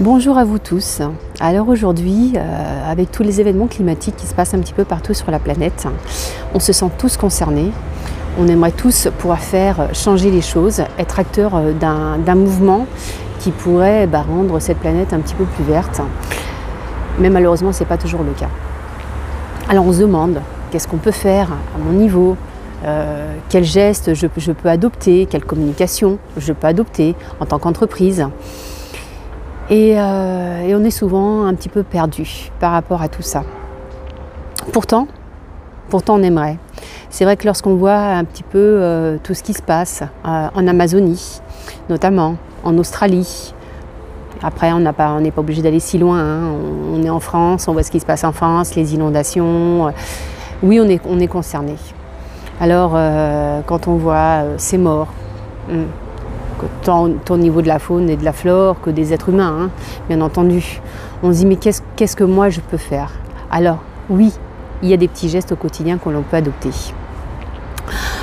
Bonjour à vous tous. Alors aujourd'hui, euh, avec tous les événements climatiques qui se passent un petit peu partout sur la planète, on se sent tous concernés. On aimerait tous pouvoir faire changer les choses, être acteurs euh, d'un mouvement qui pourrait bah, rendre cette planète un petit peu plus verte. Mais malheureusement, ce n'est pas toujours le cas. Alors on se demande qu'est-ce qu'on peut faire à mon niveau, euh, quels gestes je, peux adopter, quelle communication je peux adopter en tant qu'entreprise. Euh, et, on est souvent un petit peu perdu par rapport à tout ça. Pourtant, pourtant on aimerait. C'est vrai que lorsqu'on voit un petit peu euh, tout ce qui se passe euh, en Amazonie, notamment en Australie, après on n'est pas, obligé d'aller si loin, hein. on, est en France, on voit ce qui se passe en France, les inondations. oui, on est concerné. Alors quand on voit ces morts, hmm, tant, au niveau de la faune et de la flore que des êtres humains, hein, bien entendu. On se dit mais qu'est-ce que moi je peux faire? Alors oui, il y a des petits gestes au quotidien qu'on peut adopter.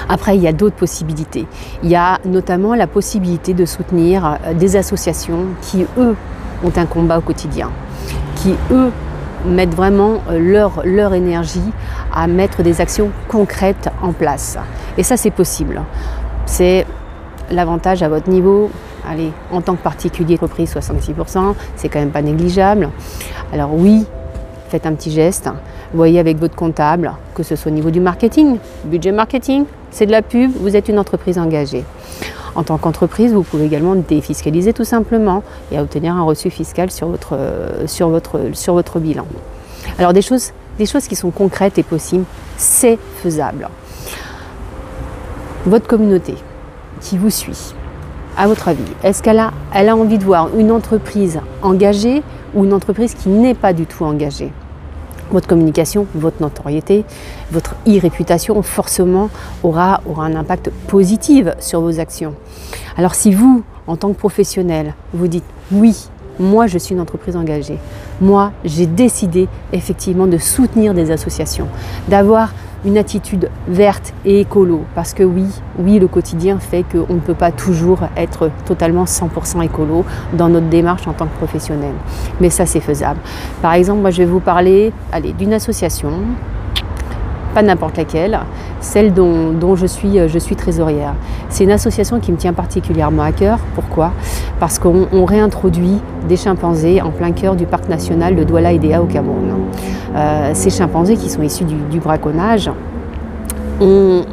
Après, il y a d'autres possibilités. Il y a notamment la possibilité de soutenir euh, des associations qui, eux, ont un combat au quotidien, qui, eux, mettent vraiment euh, leur, leur énergie à mettre des actions concrètes en place. Et ça, c'est possible. C'est l'avantage à votre niveau, allez, en tant que particulier reprise 66%, c'est quand même pas négligeable. Alors oui, faites un petit geste, voyez avec votre comptable, que ce soit au niveau du marketing, budget marketing, c'est de la pub, vous êtes une entreprise engagée. En tant qu'entreprise, vous pouvez également défiscaliser tout simplement et obtenir un reçu fiscal sur votre, sur votre, sur votre bilan. Alors des choses, des choses qui sont concrètes et possibles, c'est faisable. Votre communauté, qui vous suit, à votre avis, est-ce qu'elle a, elle a envie de voir une entreprise engagée ou une entreprise qui n'est pas du tout engagée? Votre communication, votre notoriété, votre e-réputation forcément aura, aura un impact positif sur vos actions. Alors si vous, en tant que professionnel, vous dites oui, moi je suis une entreprise engagée, moi j'ai décidé effectivement de soutenir des associations, d'avoir une attitude verte et écolo. Parce que oui, oui, le quotidien fait qu'on ne peut pas toujours être totalement 100% écolo dans notre démarche en tant que professionnel. Mais ça, c'est faisable. Par exemple, moi, je vais vous parler d'une association pas n'importe laquelle, celle dont, je, suis, je suis trésorière. C'est une association qui me tient particulièrement à cœur. Pourquoi? Parce qu'on réintroduit des chimpanzés en plein cœur du parc national de Douala Idea au Cameroun. Euh, ces chimpanzés qui sont issus du, braconnage ont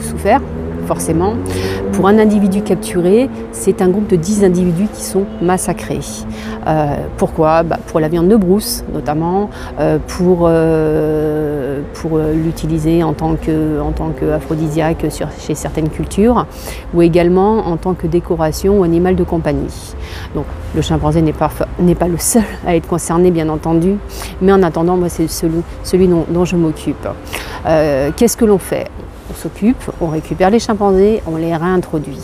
souffert forcément. Pour un individu capturé, c'est un groupe de 10 individus qui sont massacrés. Euh, pourquoi? Bah, Pour la viande de brousse, notamment, euh, pour, euh, pour l'utiliser en tant qu'aphrodisiaque chez certaines cultures, ou également en tant que décoration ou animal de compagnie. Donc le chimpanzé n'est pas, pas le seul à être concerné, bien entendu, mais en attendant, moi, c'est celui, celui dont, dont je m'occupe. Qu'est-ce que l'on fait? On s'occupe, on récupère les chimpanzés, on les réintroduit.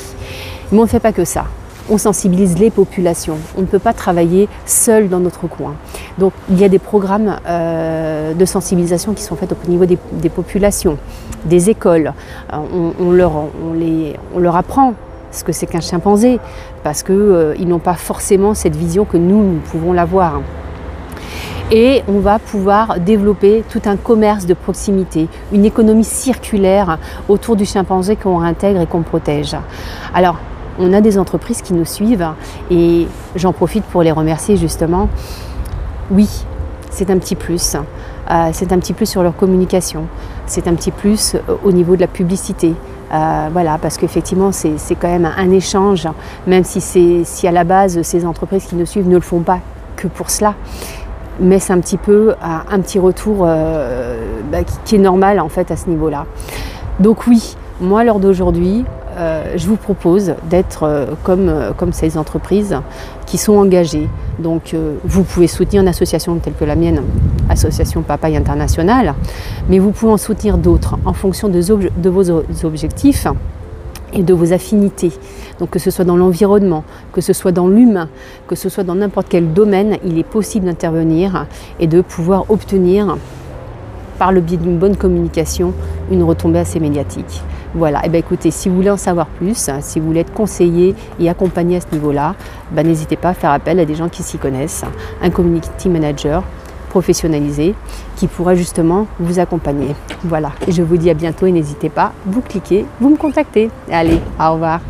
Mais on ne fait pas que ça. On sensibilise les populations. On ne peut pas travailler seul dans notre coin. Donc il y a des programmes euh, de sensibilisation qui sont faits au niveau des, populations, des écoles. Euh, on, leur, apprend ce que c'est qu'un chimpanzé, parce qu'ils euh, n'ont pas forcément cette vision que nous, nous pouvons l'avoir et on va pouvoir développer tout un commerce de proximité, une économie circulaire autour du chimpanzé qu'on réintègre et qu'on protège. Alors, on a des entreprises qui nous suivent et j'en profite pour les remercier justement. Oui, c'est un petit plus. Euh, c'est un petit plus sur leur communication. C'est un petit plus euh, au niveau de la publicité. Euh, voilà, parce qu'effectivement, c'est quand même un échange, même si, si à la base, ces entreprises qui nous suivent ne le font pas que pour cela mais c'est un petit peu un, petit retour euh, bah, qui, est normal en fait à ce niveau-là. Donc oui, moi lors d'aujourd'hui, euh, je vous propose d'être euh, comme, comme ces entreprises qui sont engagées. Donc vous pouvez soutenir une association telle que la mienne, Association Papaye Internationale, mais vous pouvez en soutenir d'autres en fonction de vos objectifs et de vos affinités. Donc que ce soit dans l'environnement, que ce soit dans l'humain, que ce soit dans n'importe quel domaine, il est possible d'intervenir et de pouvoir obtenir, par le biais d'une bonne communication, une retombée assez médiatique. Voilà, et bien écoutez, si vous voulez en savoir plus, si vous voulez être conseillé et accompagné à ce niveau-là, ben, n'hésitez pas à faire appel à des gens qui s'y connaissent, un community manager professionnalisé qui pourra justement vous accompagner. Voilà, je vous dis à bientôt et n'hésitez pas, vous cliquez, vous me contactez. Allez, au revoir.